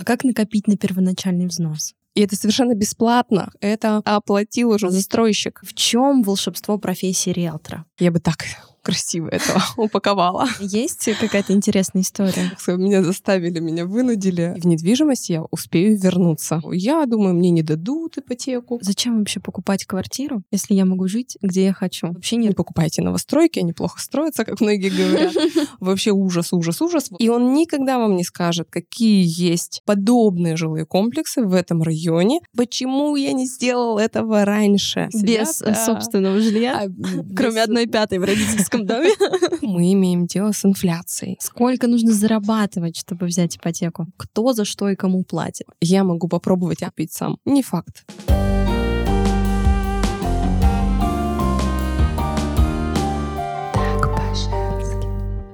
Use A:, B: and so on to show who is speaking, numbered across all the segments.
A: А как накопить на первоначальный взнос?
B: И это совершенно бесплатно. Это оплатил уже застройщик.
A: В чем волшебство профессии риэлтора?
B: Я бы так красиво это упаковала.
A: Есть какая-то интересная история?
B: Меня заставили, меня вынудили. В недвижимость я успею вернуться. Я думаю, мне не дадут ипотеку.
A: Зачем вообще покупать квартиру, если я могу жить, где я хочу?
B: Вообще не, не покупайте новостройки, они плохо строятся, как многие говорят. Вообще ужас, ужас, ужас. И он никогда вам не скажет, какие есть подобные жилые комплексы в этом районе. Почему я не сделал этого раньше?
A: Без собственного жилья? А, Кроме одной пятой в родительском родительском доме.
B: Мы имеем дело с инфляцией.
A: Сколько нужно зарабатывать, чтобы взять ипотеку? Кто за что и кому платит?
B: Я могу попробовать опить сам. Не факт.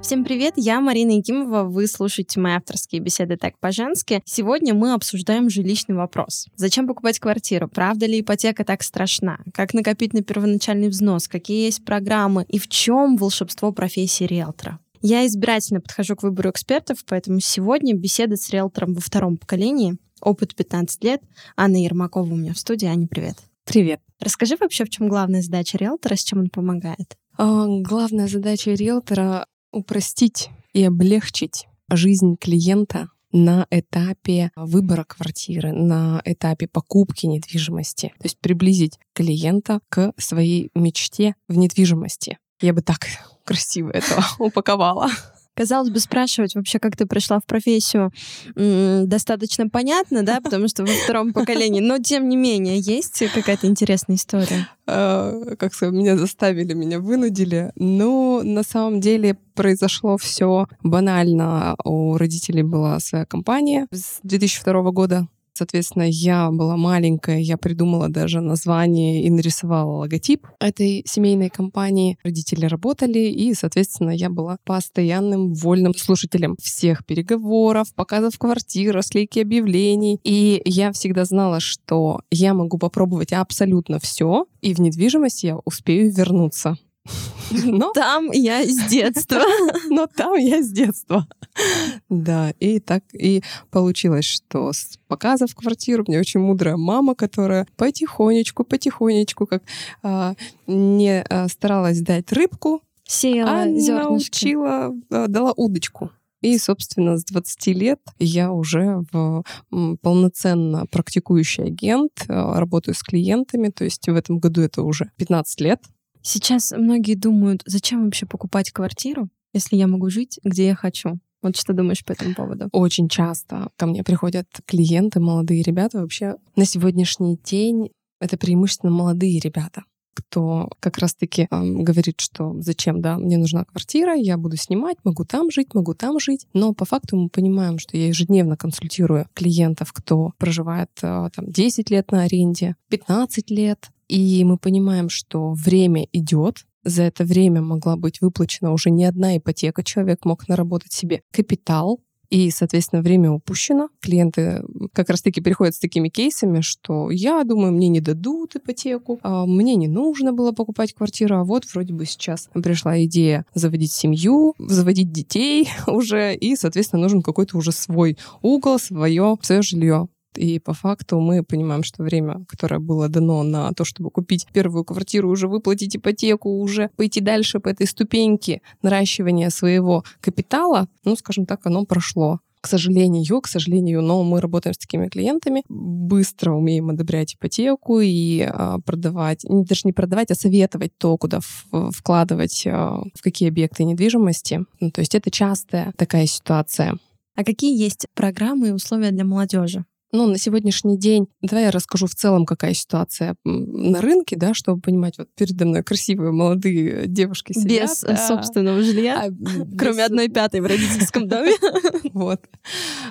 A: Всем привет, я Марина Якимова, вы слушаете мои авторские беседы «Так по-женски». Сегодня мы обсуждаем жилищный вопрос. Зачем покупать квартиру? Правда ли ипотека так страшна? Как накопить на первоначальный взнос? Какие есть программы? И в чем волшебство профессии риэлтора? Я избирательно подхожу к выбору экспертов, поэтому сегодня беседа с риэлтором во втором поколении, опыт 15 лет. Анна Ермакова у меня в студии. Аня, привет.
B: Привет.
A: Расскажи вообще, в чем главная задача риэлтора, с чем он помогает?
B: А, главная задача риэлтора упростить и облегчить жизнь клиента на этапе выбора квартиры, на этапе покупки недвижимости. То есть приблизить клиента к своей мечте в недвижимости. Я бы так красиво это упаковала.
A: Казалось бы, спрашивать вообще, как ты пришла в профессию, достаточно понятно, да, потому что во втором поколении, но тем не менее, есть какая-то интересная история?
B: А, как сказать, меня заставили, меня вынудили. Но на самом деле произошло все банально. У родителей была своя компания с 2002 года Соответственно, я была маленькая, я придумала даже название и нарисовала логотип этой семейной компании. Родители работали, и, соответственно, я была постоянным вольным слушателем всех переговоров, показов квартир, склейки объявлений. И я всегда знала, что я могу попробовать абсолютно все, и в недвижимость я успею вернуться.
A: Но там я с детства.
B: Но там я с детства. Да, и так и получилось, что с показа в квартиру мне очень мудрая мама, которая потихонечку, потихонечку, как а, не а, старалась дать рыбку,
A: Сеяла а зернышки.
B: научила, а, дала удочку. И, собственно, с 20 лет я уже в полноценно практикующий агент, а, работаю с клиентами, то есть в этом году это уже 15 лет.
A: Сейчас многие думают, зачем вообще покупать квартиру, если я могу жить, где я хочу. Вот что думаешь по этому поводу?
B: Очень часто ко мне приходят клиенты, молодые ребята. Вообще на сегодняшний день это преимущественно молодые ребята кто как раз-таки э, говорит, что зачем, да, мне нужна квартира, я буду снимать, могу там жить, могу там жить. Но по факту мы понимаем, что я ежедневно консультирую клиентов, кто проживает э, там 10 лет на аренде, 15 лет, и мы понимаем, что время идет, за это время могла быть выплачена уже не одна ипотека, человек мог наработать себе капитал, и, соответственно, время упущено. Клиенты как раз-таки приходят с такими кейсами, что я думаю, мне не дадут ипотеку, а мне не нужно было покупать квартиру, а вот вроде бы сейчас пришла идея заводить семью, заводить детей уже, и, соответственно, нужен какой-то уже свой угол, свое, свое жилье. И по факту мы понимаем, что время, которое было дано на то, чтобы купить первую квартиру, уже выплатить ипотеку, уже пойти дальше по этой ступеньке наращивания своего капитала, ну, скажем так, оно прошло к сожалению, к сожалению, но мы работаем с такими клиентами, быстро умеем одобрять ипотеку и а, продавать, даже не продавать, а советовать то, куда вкладывать, а, в какие объекты недвижимости. Ну, то есть это частая такая ситуация.
A: А какие есть программы и условия для молодежи?
B: Ну, на сегодняшний день, давай я расскажу в целом, какая ситуация на рынке, да, чтобы понимать, вот передо мной красивые молодые девушки
A: сидят. Без а, собственного жилья, а, без... кроме одной пятой в родительском доме.
B: Вот.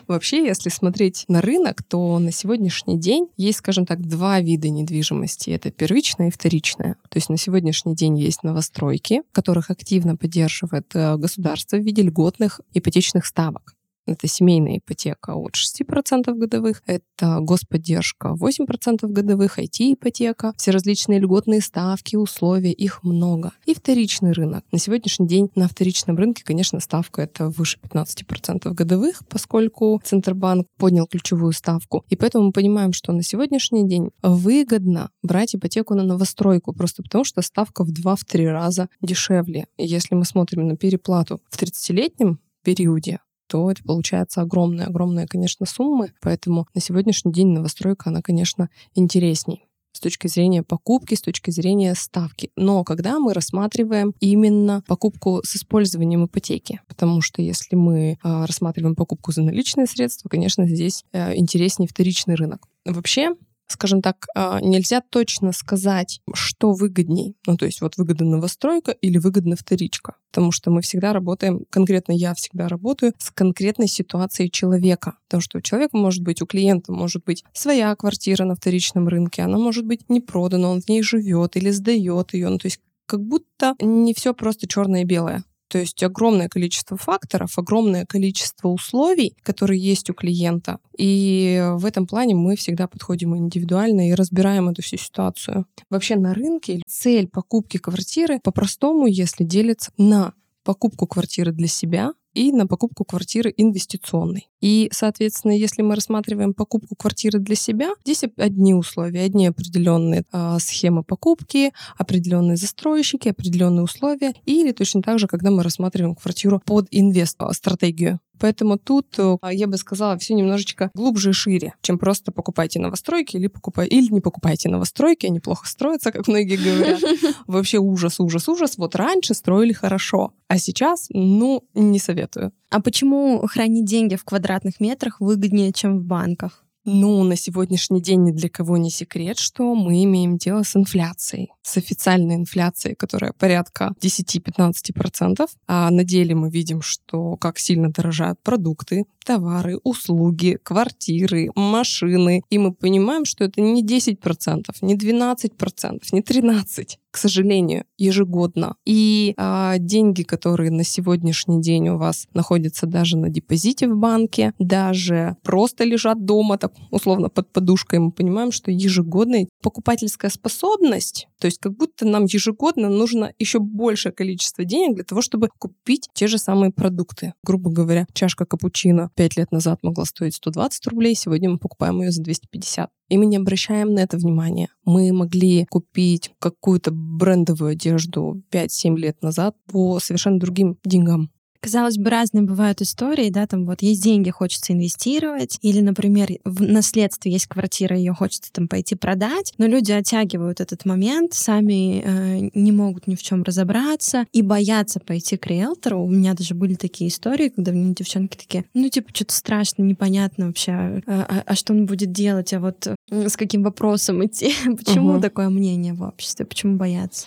B: Вообще, если смотреть на рынок, то на сегодняшний день есть, скажем так, два вида недвижимости. Это первичная и вторичная. То есть на сегодняшний день есть новостройки, которых активно поддерживает э, государство в виде льготных ипотечных ставок. Это семейная ипотека от 6% годовых, это господдержка 8% годовых, IT-ипотека, все различные льготные ставки, условия, их много. И вторичный рынок. На сегодняшний день на вторичном рынке, конечно, ставка это выше 15% годовых, поскольку Центробанк поднял ключевую ставку. И поэтому мы понимаем, что на сегодняшний день выгодно брать ипотеку на новостройку, просто потому что ставка в 2-3 раза дешевле. Если мы смотрим на переплату в 30-летнем периоде, то это получается огромная, конечно, суммы. Поэтому на сегодняшний день новостройка, она, конечно, интересней с точки зрения покупки, с точки зрения ставки. Но когда мы рассматриваем именно покупку с использованием ипотеки, потому что если мы э, рассматриваем покупку за наличные средства, конечно, здесь э, интереснее вторичный рынок. Вообще, скажем так, а, нельзя точно сказать, что выгодней. Ну, то есть вот выгодна новостройка или выгодна вторичка. Потому что мы всегда работаем, конкретно я всегда работаю с конкретной ситуацией человека. Потому что у человека может быть, у клиента может быть своя квартира на вторичном рынке, она может быть не продана, он в ней живет или сдает ее. Ну, то есть как будто не все просто черное и белое. То есть огромное количество факторов, огромное количество условий, которые есть у клиента. И в этом плане мы всегда подходим индивидуально и разбираем эту всю ситуацию. Вообще на рынке цель покупки квартиры по-простому, если делится на покупку квартиры для себя, и на покупку квартиры инвестиционной. И, соответственно, если мы рассматриваем покупку квартиры для себя, здесь одни условия, одни определенные э, схемы покупки, определенные застройщики, определенные условия, или точно так же, когда мы рассматриваем квартиру под инвест-стратегию. Поэтому тут э, я бы сказала все немножечко глубже и шире, чем просто покупайте новостройки или покупайте или не покупайте новостройки, они плохо строятся, как многие говорят. Вообще ужас, ужас, ужас. Вот раньше строили хорошо, а сейчас, ну, не советую.
A: А почему хранить деньги в квадратных метрах выгоднее, чем в банках?
B: Ну, на сегодняшний день ни для кого не секрет, что мы имеем дело с инфляцией, с официальной инфляцией, которая порядка 10-15%. А на деле мы видим, что как сильно дорожают продукты, товары, услуги, квартиры, машины. И мы понимаем, что это не 10%, не 12%, не 13% к сожалению, ежегодно. И а, деньги, которые на сегодняшний день у вас находятся даже на депозите в банке, даже просто лежат дома, так условно под подушкой, мы понимаем, что ежегодная покупательская способность, то есть как будто нам ежегодно нужно еще большее количество денег для того, чтобы купить те же самые продукты. Грубо говоря, чашка капучино 5 лет назад могла стоить 120 рублей, сегодня мы покупаем ее за 250. И мы не обращаем на это внимания. Мы могли купить какую-то брендовую одежду 5-7 лет назад по совершенно другим деньгам.
A: Казалось бы, разные бывают истории, да, там вот есть деньги, хочется инвестировать, или, например, в наследстве есть квартира, ее хочется там пойти продать, но люди оттягивают этот момент, сами э, не могут ни в чем разобраться и боятся пойти к риэлтору. У меня даже были такие истории, когда мне девчонки такие, ну, типа, что-то страшно, непонятно вообще, а, а, а что он будет делать, а вот с каким вопросом идти, почему угу. такое мнение в обществе, почему боятся?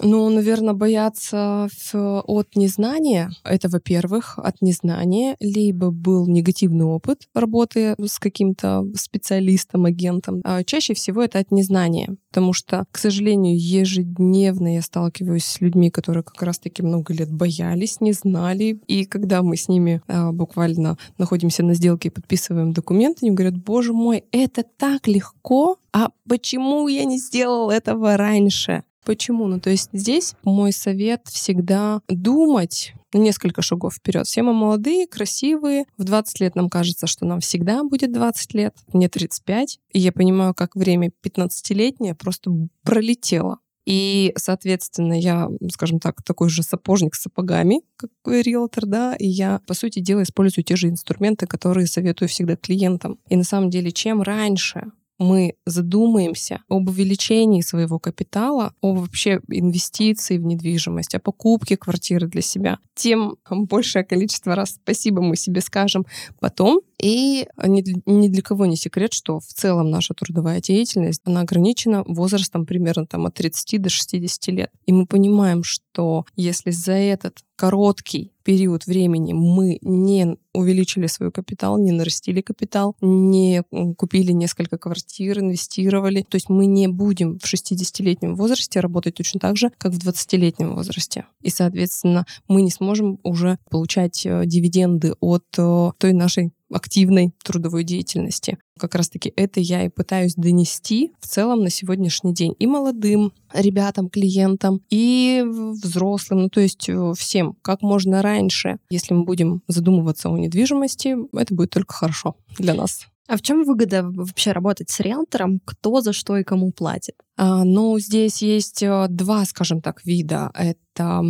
B: Ну, наверное, бояться от незнания. Это, во-первых, от незнания. Либо был негативный опыт работы с каким-то специалистом, агентом. А чаще всего это от незнания. Потому что, к сожалению, ежедневно я сталкиваюсь с людьми, которые как раз-таки много лет боялись, не знали. И когда мы с ними а, буквально находимся на сделке и подписываем документы, они говорят, боже мой, это так легко, а почему я не сделал этого раньше? Почему? Ну, то есть здесь мой совет всегда думать несколько шагов вперед. Все мы молодые, красивые. В 20 лет нам кажется, что нам всегда будет 20 лет. Мне 35. И я понимаю, как время 15-летнее просто пролетело. И, соответственно, я, скажем так, такой же сапожник с сапогами, как риэлтор, да, и я, по сути дела, использую те же инструменты, которые советую всегда клиентам. И на самом деле, чем раньше мы задумаемся об увеличении своего капитала, о вообще инвестиции в недвижимость, о покупке квартиры для себя, тем большее количество раз спасибо мы себе скажем. Потом, И ни для, кого не секрет, что в целом наша трудовая деятельность, она ограничена возрастом примерно там, от 30 до 60 лет. И мы понимаем, что если за этот короткий период времени мы не увеличили свой капитал, не нарастили капитал, не купили несколько квартир, инвестировали. То есть мы не будем в 60-летнем возрасте работать точно так же, как в 20-летнем возрасте. И, соответственно, мы не сможем уже получать э, дивиденды от э, той нашей активной трудовой деятельности. Как раз-таки это я и пытаюсь донести в целом на сегодняшний день и молодым ребятам, клиентам, и взрослым, ну то есть э, всем, как можно раньше. Если мы будем задумываться о недвижимости, это будет только хорошо для нас.
A: А в чем выгода вообще работать с риэлтором? Кто за что и кому платит?
B: А, ну, здесь есть э, два, скажем так, вида. Это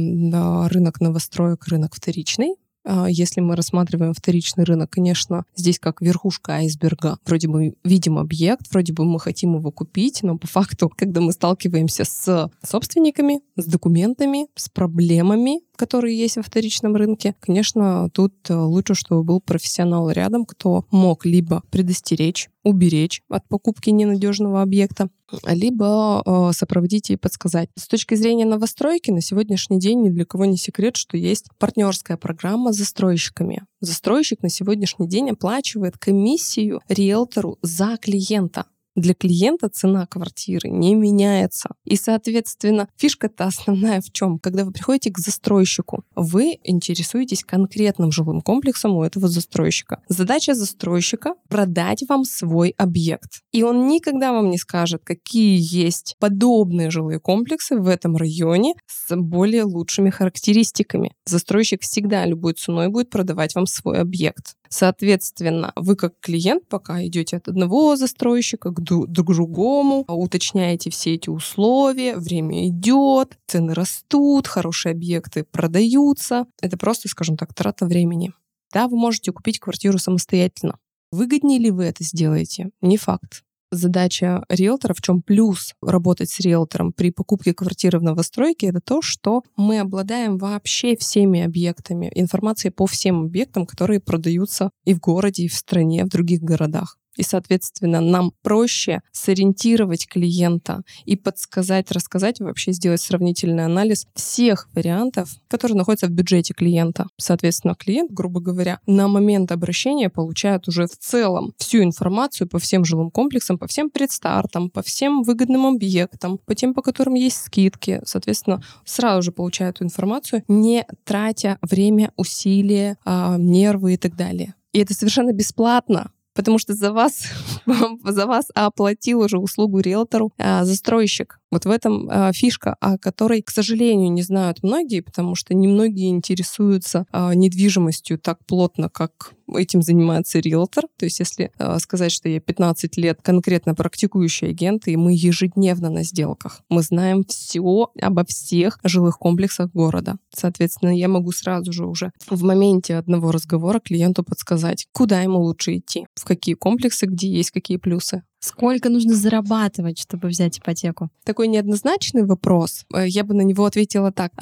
B: рынок новостроек, рынок вторичный. А, если мы рассматриваем вторичный рынок, конечно, здесь как верхушка айсберга. Вроде бы видим объект, вроде бы мы хотим его купить, но по факту, когда мы сталкиваемся с собственниками, с документами, с проблемами, которые есть во вторичном рынке, конечно, тут э, лучше, чтобы был профессионал рядом, кто мог либо предостеречь, уберечь от покупки ненадежного объекта, либо э, сопроводить и подсказать. С точки зрения новостройки, на сегодняшний день ни для кого не секрет, что есть партнерская программа с застройщиками. Застройщик на сегодняшний день оплачивает комиссию риэлтору за клиента для клиента цена квартиры не меняется. И, соответственно, фишка-то основная в чем? Когда вы приходите к застройщику, вы интересуетесь конкретным жилым комплексом у этого застройщика. Задача застройщика — продать вам свой объект. И он никогда вам не скажет, какие есть подобные жилые комплексы в этом районе с более лучшими характеристиками. Застройщик всегда любой ценой будет продавать вам свой объект. Соответственно, вы как клиент пока идете от одного застройщика к другому, уточняете все эти условия, время идет, цены растут, хорошие объекты продаются. Это просто, скажем так, трата времени. Да, вы можете купить квартиру самостоятельно. Выгоднее ли вы это сделаете? Не факт задача риэлтора, в чем плюс работать с риэлтором при покупке квартиры в новостройке, это то, что мы обладаем вообще всеми объектами, информацией по всем объектам, которые продаются и в городе, и в стране, в других городах. И, соответственно, нам проще сориентировать клиента и подсказать, рассказать, вообще сделать сравнительный анализ всех вариантов, которые находятся в бюджете клиента. Соответственно, клиент, грубо говоря, на момент обращения получает уже в целом всю информацию по всем жилым комплексам, по всем предстартам, по всем выгодным объектам, по тем, по которым есть скидки. Соответственно, сразу же получает эту информацию, не тратя время, усилия, а, нервы и так далее. И это совершенно бесплатно потому что за вас, за вас оплатил уже услугу риэлтору а, застройщик. Вот в этом а, фишка, о которой, к сожалению, не знают многие, потому что немногие интересуются а, недвижимостью так плотно, как этим занимается риэлтор. То есть если а, сказать, что я 15 лет конкретно практикующий агент, и мы ежедневно на сделках, мы знаем все обо всех жилых комплексах города. Соответственно, я могу сразу же уже в моменте одного разговора клиенту подсказать, куда ему лучше идти, в какие комплексы, где есть какие плюсы.
A: Сколько нужно зарабатывать, чтобы взять ипотеку?
B: Такой неоднозначный вопрос. Э, я бы на него ответила так.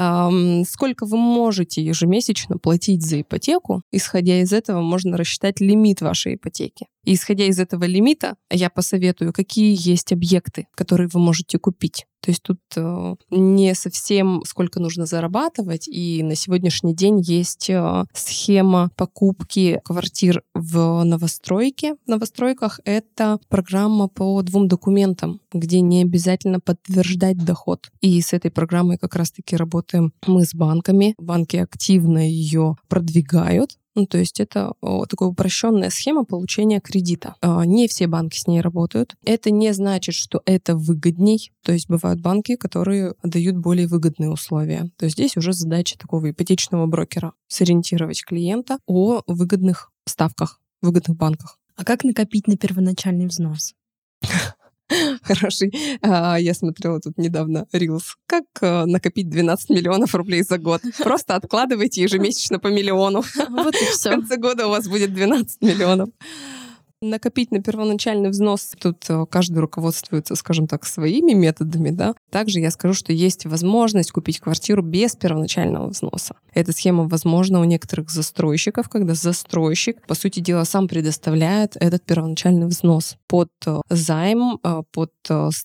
B: Сколько вы можете ежемесячно платить за ипотеку? Исходя из этого можно рассчитать лимит вашей ипотеки. И исходя из этого лимита, я посоветую, какие есть объекты, которые вы можете купить. То есть тут э, не совсем сколько нужно зарабатывать, и на сегодняшний день есть э, схема покупки квартир в новостройке. В новостройках это программа по двум документам, где не обязательно подтверждать доход. И с этой программой как раз-таки работаем мы с банками. Банки активно ее продвигают, ну, то есть это такая упрощенная схема получения кредита. А, не все банки с ней работают. Это не значит, что это выгодней. То есть бывают банки, которые дают более выгодные условия. То есть здесь уже задача такого ипотечного брокера сориентировать клиента о выгодных ставках, выгодных банках.
A: А как накопить на первоначальный взнос?
B: хороший. А, я смотрела тут недавно Reels. Как а, накопить 12 миллионов рублей за год? Просто откладывайте ежемесячно по миллиону.
A: Вот и все.
B: В конце года у вас будет 12 миллионов. Накопить на первоначальный взнос. Тут э, каждый руководствуется, скажем так, своими методами, да. Также я скажу, что есть возможность купить квартиру без первоначального взноса. Эта схема возможна у некоторых застройщиков, когда застройщик, по сути дела, сам предоставляет этот первоначальный взнос под э, займ, э, под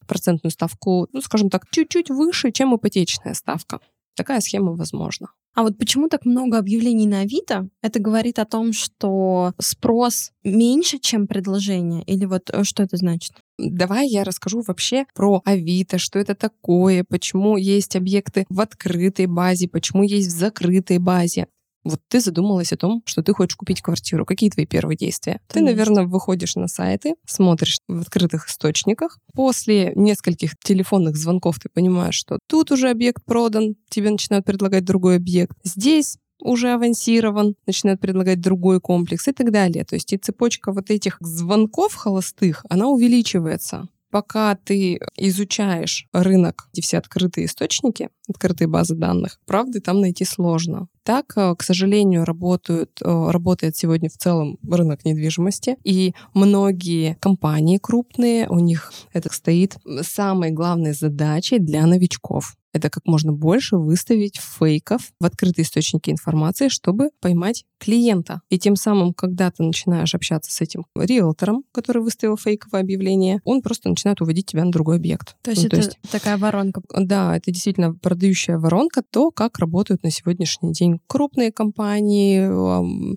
B: процентную ставку, ну, скажем так, чуть-чуть выше, чем ипотечная ставка. Такая схема возможна.
A: А вот почему так много объявлений на Авито? Это говорит о том, что спрос меньше, чем предложение? Или вот э, что это значит?
B: Давай я расскажу вообще про Авито, что это такое, почему есть объекты в открытой базе, почему есть в закрытой базе. Вот ты задумалась о том, что ты хочешь купить квартиру. Какие твои первые действия? Конечно. Ты, наверное, выходишь на сайты, смотришь в открытых источниках. После нескольких телефонных звонков ты понимаешь, что тут уже объект продан, тебе начинают предлагать другой объект. Здесь уже авансирован, начинают предлагать другой комплекс и так далее. То есть и цепочка вот этих звонков холостых, она увеличивается пока ты изучаешь рынок, эти все открытые источники, открытые базы данных, правды там найти сложно. Так, э, к сожалению, работают, э, работает сегодня в целом рынок недвижимости, и многие компании крупные, у них это стоит самой главной задачей для новичков это как можно больше выставить фейков в открытые источники информации, чтобы поймать клиента. И тем самым, когда ты начинаешь общаться с этим риэлтором, который выставил фейковое объявление, он просто начинает уводить тебя на другой объект.
A: То есть ну, это то есть, такая воронка.
B: Да, это действительно продающая воронка, то, как работают на сегодняшний день крупные компании,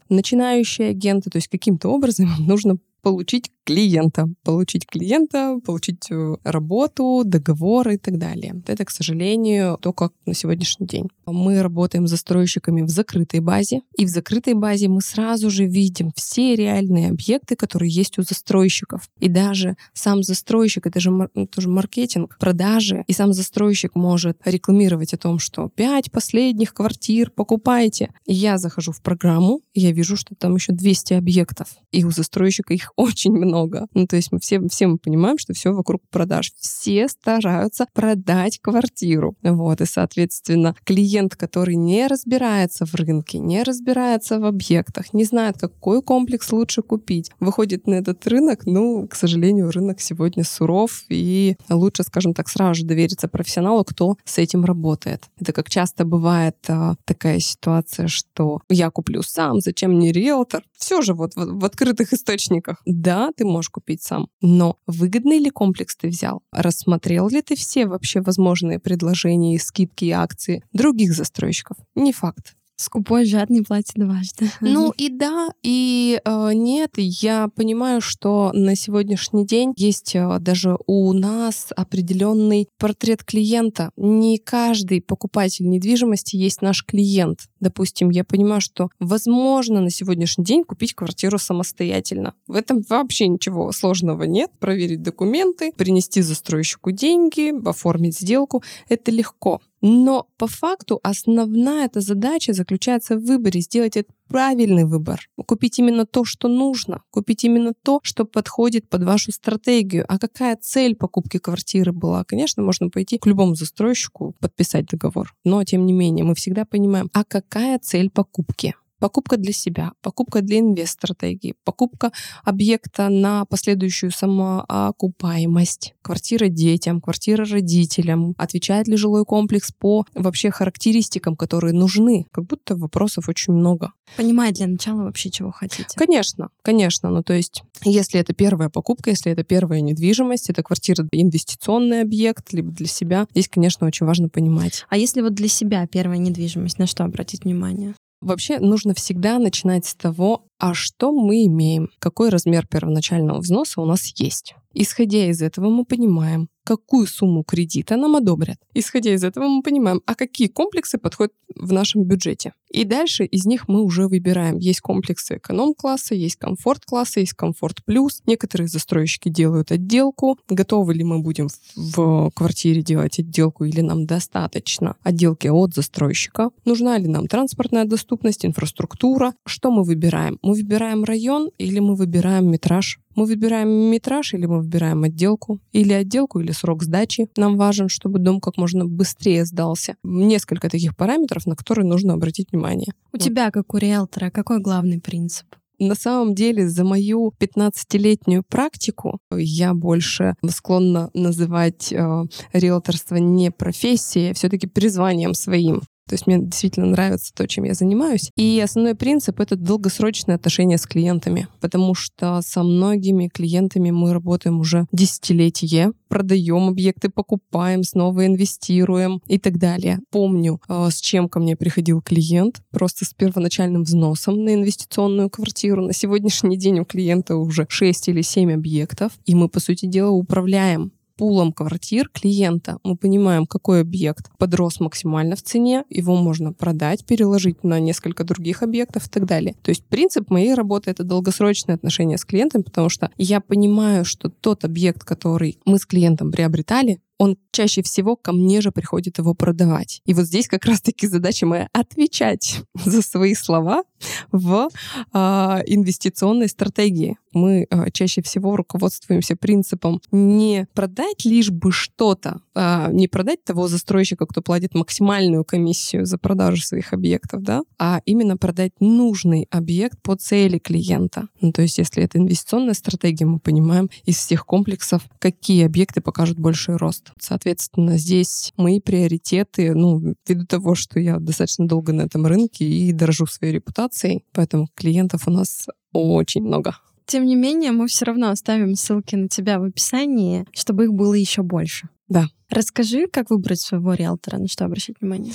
B: начинающие агенты. То есть каким-то образом нужно получить клиента, получить клиента, получить э, работу, договоры и так далее. Это, к сожалению, то, как на сегодняшний день. Мы работаем с застройщиками в закрытой базе, и в закрытой базе мы сразу же видим все реальные объекты, которые есть у застройщиков. И даже сам застройщик, это же ну, тоже маркетинг, продажи, и сам застройщик может рекламировать о том, что пять последних квартир покупайте. Я захожу в программу, я вижу, что там еще 200 объектов, и у застройщика их очень много. Ну, то есть мы все, все мы понимаем, что все вокруг продаж. Все стараются продать квартиру. Вот, и, соответственно, клиент, который не разбирается в рынке, не разбирается в объектах, не знает, какой комплекс лучше купить, выходит на этот рынок, ну, к сожалению, рынок сегодня суров, и лучше, скажем так, сразу же довериться профессионалу, кто с этим работает. Это как часто бывает а, такая ситуация, что я куплю сам, зачем мне риэлтор? Все же вот в, в открытых источниках. Да, ты можешь купить сам. Но выгодный ли комплекс ты взял? Рассмотрел ли ты все вообще возможные предложения, скидки и акции других застройщиков? Не факт.
A: Скупой, жадный платит дважды.
B: Ну и да, и э, нет. Я понимаю, что на сегодняшний день есть э, даже у нас определенный портрет клиента. Не каждый покупатель недвижимости есть наш клиент. Допустим, я понимаю, что возможно на сегодняшний день купить квартиру самостоятельно. В этом вообще ничего сложного нет. Проверить документы, принести застройщику деньги, оформить сделку. Это легко. Но по факту основная эта задача заключается в выборе, сделать этот правильный выбор, купить именно то, что нужно, купить именно то, что подходит под вашу стратегию. А какая цель покупки квартиры была? Конечно, можно пойти к любому застройщику, подписать договор. Но, тем не менее, мы всегда понимаем, а какая цель покупки? Покупка для себя, покупка для инвест-стратегии, покупка объекта на последующую самоокупаемость, квартира детям, квартира родителям, отвечает ли жилой комплекс по вообще характеристикам, которые нужны. Как будто вопросов очень много.
A: Понимать для начала вообще, чего хотите.
B: Конечно, конечно. Ну, то есть, если это первая покупка, если это первая недвижимость, это квартира инвестиционный объект, либо для себя, здесь, конечно, очень важно понимать.
A: А если вот для себя первая недвижимость, на что обратить внимание?
B: Вообще нужно всегда начинать с того, а что мы имеем, какой размер первоначального взноса у нас есть. Исходя из этого мы понимаем, какую сумму кредита нам одобрят. Исходя из этого мы понимаем, а какие комплексы подходят в нашем бюджете. И дальше из них мы уже выбираем. Есть комплексы эконом-класса, есть комфорт-класса, есть комфорт плюс. Некоторые застройщики делают отделку. Готовы ли мы будем в квартире делать отделку или нам достаточно отделки от застройщика? Нужна ли нам транспортная доступность, инфраструктура? Что мы выбираем? Мы выбираем район или мы выбираем метраж мы выбираем метраж или мы выбираем отделку, или отделку, или срок сдачи. Нам важен, чтобы дом как можно быстрее сдался. Несколько таких параметров, на которые нужно обратить внимание.
A: У вот. тебя, как у риэлтора, какой главный принцип?
B: На самом деле, за мою 15-летнюю практику я больше склонна называть э, риэлторство не профессией, а все-таки призванием своим. То есть мне действительно нравится то, чем я занимаюсь. И основной принцип — это долгосрочные отношения с клиентами, потому что со многими клиентами мы работаем уже десятилетие, продаем объекты, покупаем, снова инвестируем и так далее. Помню, э, с чем ко мне приходил клиент, просто с первоначальным взносом на инвестиционную квартиру. На сегодняшний день у клиента уже 6 или 7 объектов, и мы, по сути дела, управляем пулом квартир клиента. Мы понимаем, какой объект подрос максимально в цене, его можно продать, переложить на несколько других объектов и так далее. То есть принцип моей работы — это долгосрочные отношения с клиентом, потому что я понимаю, что тот объект, который мы с клиентом приобретали, он чаще всего ко мне же приходит его продавать. И вот здесь как раз-таки задача моя отвечать за свои слова в э, инвестиционной стратегии. Мы э, чаще всего руководствуемся принципом не продать лишь бы что-то, э, не продать того застройщика, кто платит максимальную комиссию за продажу своих объектов, да, а именно продать нужный объект по цели клиента. Ну, то есть, если это инвестиционная стратегия, мы понимаем из всех комплексов, какие объекты покажут больший рост. Соответственно, здесь мои приоритеты, ну, ввиду того, что я достаточно долго на этом рынке и дорожу своей репутацией, поэтому клиентов у нас очень много.
A: Тем не менее, мы все равно оставим ссылки на тебя в описании, чтобы их было еще больше.
B: Да.
A: Расскажи, как выбрать своего риэлтора, на что обращать внимание?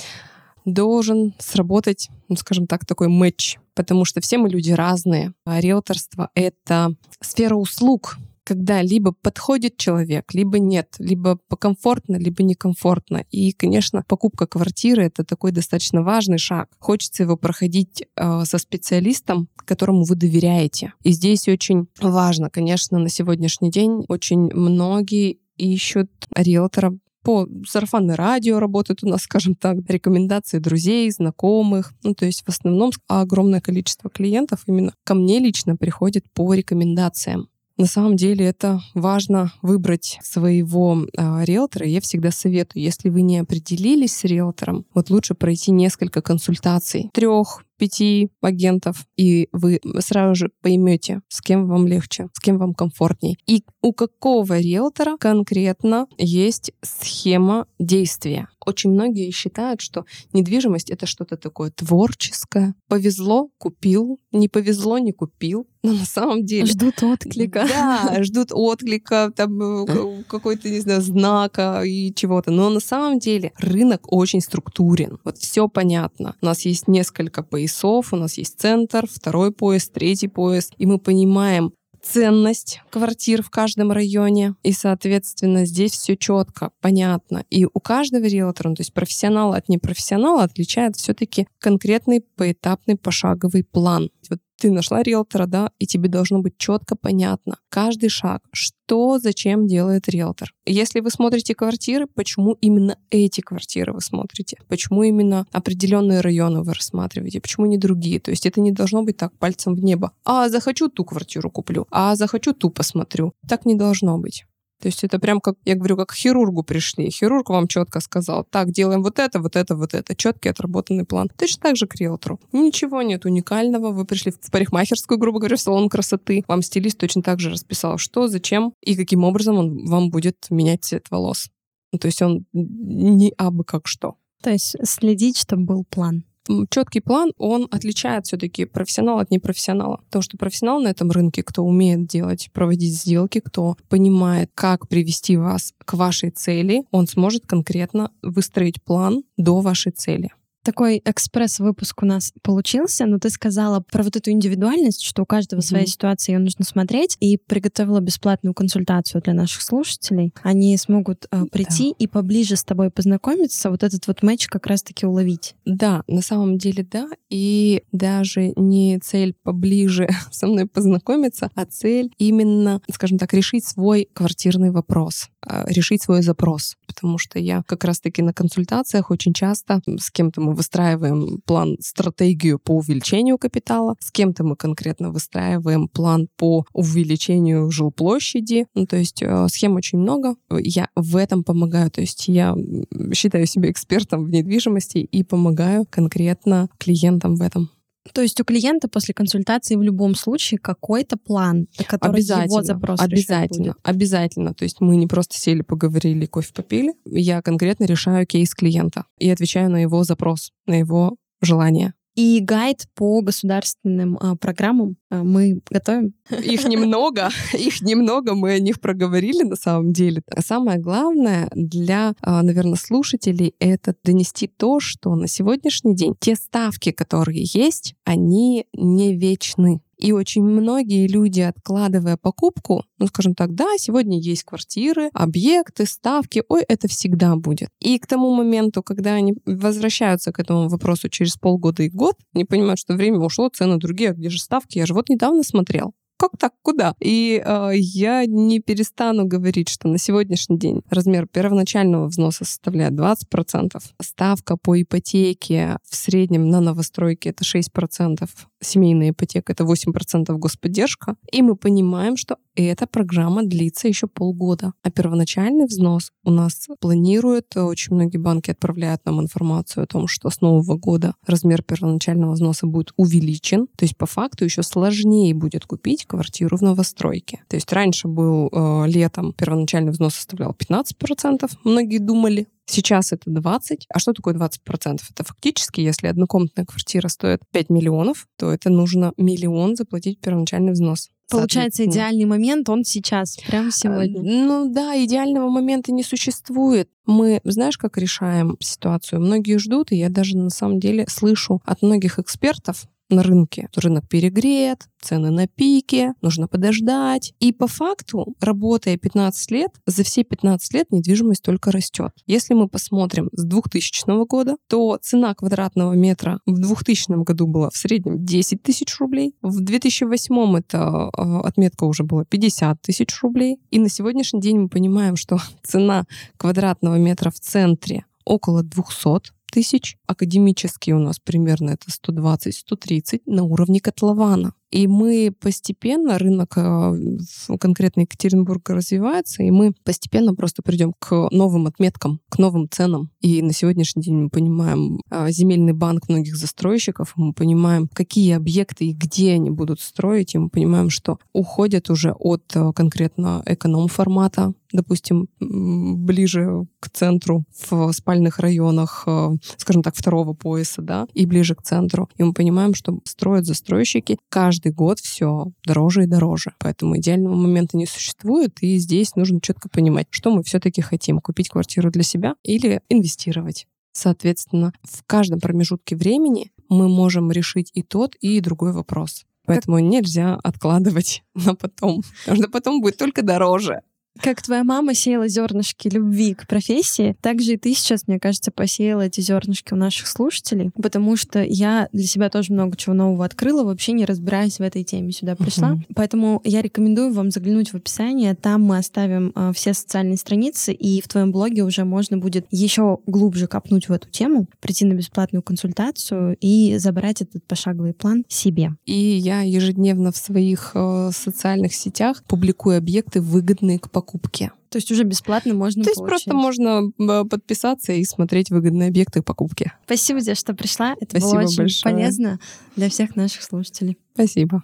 B: Должен сработать, ну, скажем так, такой матч, потому что все мы люди разные. А риэлторство — это сфера услуг, когда либо подходит человек, либо нет, либо покомфортно, либо некомфортно. И, конечно, покупка квартиры — это такой достаточно важный шаг. Хочется его проходить э, со специалистом, которому вы доверяете. И здесь очень важно, конечно, на сегодняшний день очень многие ищут риэлтора по сарафанное радио работает у нас, скажем так, рекомендации друзей, знакомых. Ну, то есть в основном огромное количество клиентов именно ко мне лично приходит по рекомендациям. На самом деле это важно выбрать своего э, риэлтора. Я всегда советую, если вы не определились с риэлтором, вот лучше пройти несколько консультаций, трех, пяти агентов, и вы сразу же поймете, с кем вам легче, с кем вам комфортней. И у какого риэлтора конкретно есть схема действия. Очень многие считают, что недвижимость — это что-то такое творческое. Повезло — купил, не повезло — не купил. Но на самом деле...
A: Ждут отклика.
B: Да, ждут отклика, там э, какой-то, не знаю, знака и чего-то. Но на самом деле рынок очень структурен. Вот все понятно. У нас есть несколько поясов, у нас есть центр, второй пояс, третий пояс. И мы понимаем, ценность квартир в каждом районе. И, соответственно, здесь все четко, понятно. И у каждого риэлтора, ну, то есть профессионала от непрофессионала, отличает все-таки конкретный поэтапный пошаговый план. Вот ты нашла риэлтора, да, и тебе должно быть четко понятно каждый шаг, что, зачем делает риэлтор. Если вы смотрите квартиры, почему именно эти квартиры вы смотрите? Почему именно определенные районы вы рассматриваете? Почему не другие? То есть это не должно быть так пальцем в небо. А захочу ту квартиру куплю, а захочу ту посмотрю. Так не должно быть. То есть это прям как, я говорю, как к хирургу пришли. Хирург вам четко сказал, так, делаем вот это, вот это, вот это. Четкий отработанный план. Точно так же к риэлтору. Ничего нет уникального. Вы пришли в парикмахерскую, грубо говоря, в салон красоты. Вам стилист точно так же расписал, что, зачем и каким образом он вам будет менять цвет волос. Ну, то есть он не абы как что.
A: То есть следить, чтобы был план
B: четкий план, он отличает все-таки профессионала от непрофессионала. Потому что профессионал на этом рынке, кто умеет делать, проводить сделки, кто понимает, как привести вас к вашей цели, он сможет конкретно выстроить план до вашей цели
A: такой экспресс-выпуск у нас получился, но ты сказала про вот эту индивидуальность, что у каждого mm-hmm. своя ситуация, ее нужно смотреть, и приготовила бесплатную консультацию для наших слушателей. Они смогут э, прийти да. и поближе с тобой познакомиться, вот этот вот матч как раз-таки уловить.
B: Да, на самом деле да, и даже не цель поближе со мной познакомиться, а цель именно, скажем так, решить свой квартирный вопрос, а, решить свой запрос, потому что я как раз-таки на консультациях очень часто с кем-то мы выстраиваем план, стратегию по увеличению капитала, с кем-то мы конкретно выстраиваем план по увеличению жилплощади. Ну, то есть э, схем очень много. Я в этом помогаю. То есть я считаю себя экспертом в недвижимости и помогаю конкретно клиентам в этом.
A: То есть у клиента после консультации в любом случае какой-то план, который
B: обязательно,
A: его запрос
B: обязательно, обязательно. То есть мы не просто сели, поговорили, кофе попили. Я конкретно решаю кейс клиента и отвечаю на его запрос, на его желание.
A: И гайд по государственным а, программам а, мы готовим.
B: Их немного, их немного, мы о них проговорили на самом деле. Самое главное для, а, наверное, слушателей — это донести то, что на сегодняшний день те ставки, которые есть, они не вечны. И очень многие люди, откладывая покупку, ну, скажем так, да, сегодня есть квартиры, объекты, ставки, ой, это всегда будет. И к тому моменту, когда они возвращаются к этому вопросу через полгода и год, они понимают, что время ушло, цены другие, а где же ставки? Я же вот недавно смотрел как так, куда? И э, я не перестану говорить, что на сегодняшний день размер первоначального взноса составляет 20%, ставка по ипотеке в среднем на новостройке это 6%, семейная ипотека это 8% господдержка, и мы понимаем, что эта программа длится еще полгода. А первоначальный взнос у нас планирует, очень многие банки отправляют нам информацию о том, что с нового года размер первоначального взноса будет увеличен. То есть по факту еще сложнее будет купить квартиру в новостройке. То есть раньше был э, летом первоначальный взнос составлял 15%, многие думали, Сейчас это 20. А что такое 20%? Это фактически, если однокомнатная квартира стоит 5 миллионов, то это нужно миллион заплатить первоначальный взнос.
A: Получается, идеальный момент, он сейчас, прямо сегодня.
B: Ну да, идеального момента не существует. Мы, знаешь, как решаем ситуацию? Многие ждут, и я даже на самом деле слышу от многих экспертов, на рынке. Рынок перегрет, цены на пике, нужно подождать. И по факту, работая 15 лет, за все 15 лет недвижимость только растет. Если мы посмотрим с 2000 года, то цена квадратного метра в 2000 году была в среднем 10 тысяч рублей. В 2008 это а, отметка уже была 50 тысяч рублей. И на сегодняшний день мы понимаем, что цена квадратного метра в центре около 200 тысяч. Академический у нас примерно это 120-130 на уровне котлована. И мы постепенно, рынок а, конкретно Екатеринбурга развивается, и мы постепенно просто придем к новым отметкам, к новым ценам. И на сегодняшний день мы понимаем а, земельный банк многих застройщиков, мы понимаем, какие объекты и где они будут строить, и мы понимаем, что уходят уже от а, конкретно эконом-формата, допустим, ближе к центру в спальных районах, скажем так, второго пояса, да, и ближе к центру. И мы понимаем, что строят застройщики каждый каждый год все дороже и дороже. Поэтому идеального момента не существует, и здесь нужно четко понимать, что мы все-таки хотим. Купить квартиру для себя или инвестировать. Соответственно, в каждом промежутке времени мы можем решить и тот, и другой вопрос. Поэтому как... нельзя откладывать на потом, потому что потом будет только дороже.
A: Как твоя мама сеяла зернышки любви к профессии, так же и ты сейчас, мне кажется, посеяла эти зернышки у наших слушателей, потому что я для себя тоже много чего нового открыла, вообще не разбираясь в этой теме, сюда пришла. Uh-huh. Поэтому я рекомендую вам заглянуть в описание, там мы оставим э, все социальные страницы, и в твоем блоге уже можно будет еще глубже копнуть в эту тему, прийти на бесплатную консультацию и забрать этот пошаговый план себе.
B: И я ежедневно в своих э, социальных сетях публикую объекты, выгодные к покупке покупки.
A: То есть уже бесплатно можно
B: То есть получить. просто можно э, подписаться и смотреть выгодные объекты покупки.
A: Спасибо тебе, что пришла. Это Спасибо было очень большое. полезно для всех наших слушателей.
B: Спасибо.